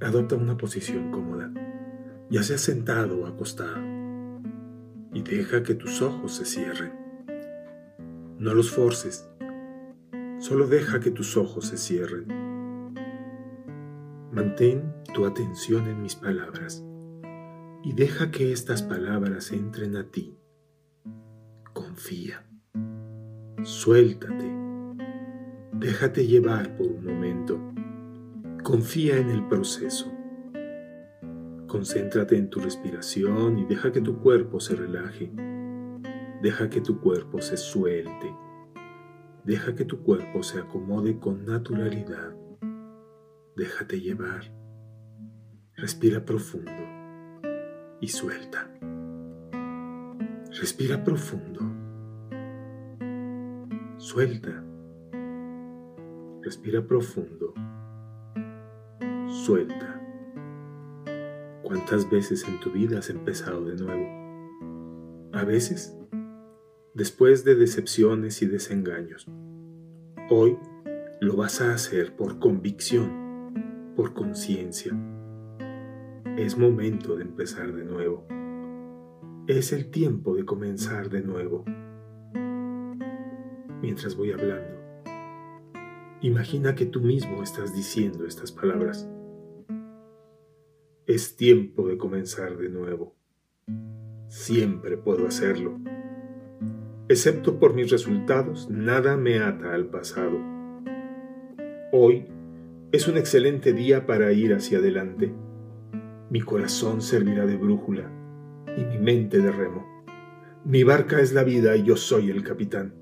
Adopta una posición cómoda, ya sea sentado o acostado, y deja que tus ojos se cierren. No los forces, solo deja que tus ojos se cierren. Mantén tu atención en mis palabras y deja que estas palabras entren a ti. Confía, suéltate, déjate llevar por un momento Confía en el proceso. Concéntrate en tu respiración y deja que tu cuerpo se relaje. Deja que tu cuerpo se suelte. Deja que tu cuerpo se acomode con naturalidad. Déjate llevar. Respira profundo y suelta. Respira profundo. Suelta. Respira profundo suelta. ¿Cuántas veces en tu vida has empezado de nuevo? A veces, después de decepciones y desengaños. Hoy lo vas a hacer por convicción, por conciencia. Es momento de empezar de nuevo. Es el tiempo de comenzar de nuevo. Mientras voy hablando, imagina que tú mismo estás diciendo estas palabras. Es tiempo de comenzar de nuevo. Siempre puedo hacerlo. Excepto por mis resultados, nada me ata al pasado. Hoy es un excelente día para ir hacia adelante. Mi corazón servirá de brújula y mi mente de remo. Mi barca es la vida y yo soy el capitán.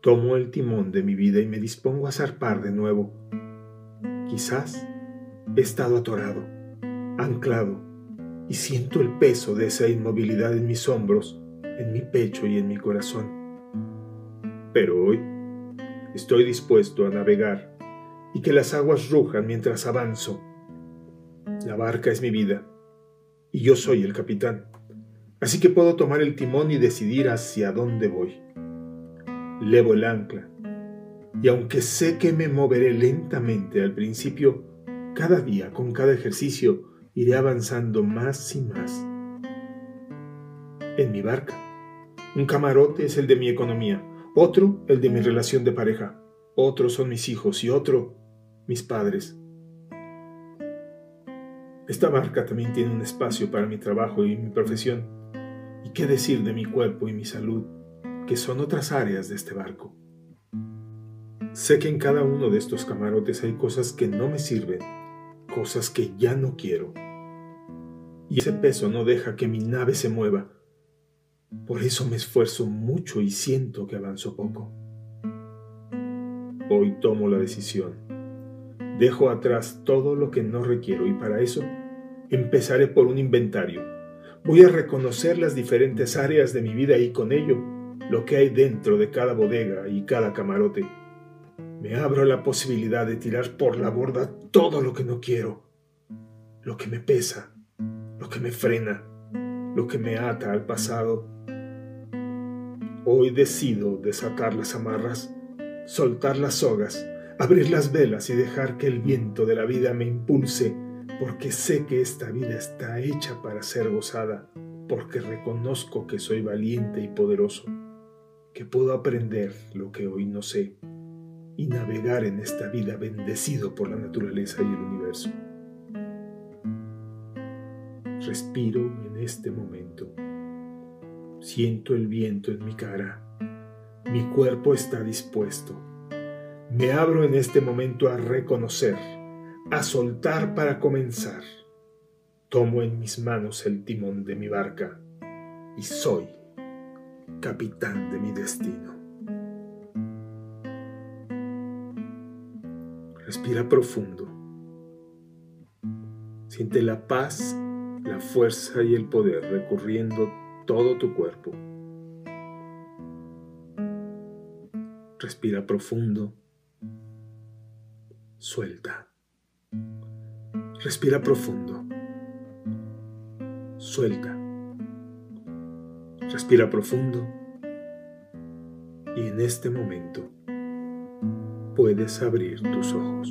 Tomo el timón de mi vida y me dispongo a zarpar de nuevo. Quizás He estado atorado, anclado, y siento el peso de esa inmovilidad en mis hombros, en mi pecho y en mi corazón. Pero hoy estoy dispuesto a navegar y que las aguas rujan mientras avanzo. La barca es mi vida y yo soy el capitán, así que puedo tomar el timón y decidir hacia dónde voy. Levo el ancla y aunque sé que me moveré lentamente al principio, cada día, con cada ejercicio, iré avanzando más y más. En mi barca. Un camarote es el de mi economía, otro el de mi relación de pareja, otro son mis hijos y otro mis padres. Esta barca también tiene un espacio para mi trabajo y mi profesión. ¿Y qué decir de mi cuerpo y mi salud, que son otras áreas de este barco? Sé que en cada uno de estos camarotes hay cosas que no me sirven cosas que ya no quiero. Y ese peso no deja que mi nave se mueva. Por eso me esfuerzo mucho y siento que avanzo poco. Hoy tomo la decisión. Dejo atrás todo lo que no requiero y para eso empezaré por un inventario. Voy a reconocer las diferentes áreas de mi vida y con ello lo que hay dentro de cada bodega y cada camarote me abro la posibilidad de tirar por la borda todo lo que no quiero, lo que me pesa, lo que me frena, lo que me ata al pasado. Hoy decido desatar las amarras, soltar las sogas, abrir las velas y dejar que el viento de la vida me impulse, porque sé que esta vida está hecha para ser gozada, porque reconozco que soy valiente y poderoso, que puedo aprender lo que hoy no sé y navegar en esta vida bendecido por la naturaleza y el universo. Respiro en este momento. Siento el viento en mi cara. Mi cuerpo está dispuesto. Me abro en este momento a reconocer, a soltar para comenzar. Tomo en mis manos el timón de mi barca y soy capitán de mi destino. Respira profundo. Siente la paz, la fuerza y el poder recorriendo todo tu cuerpo. Respira profundo. Suelta. Respira profundo. Suelta. Respira profundo. Y en este momento puedes abrir tus ojos.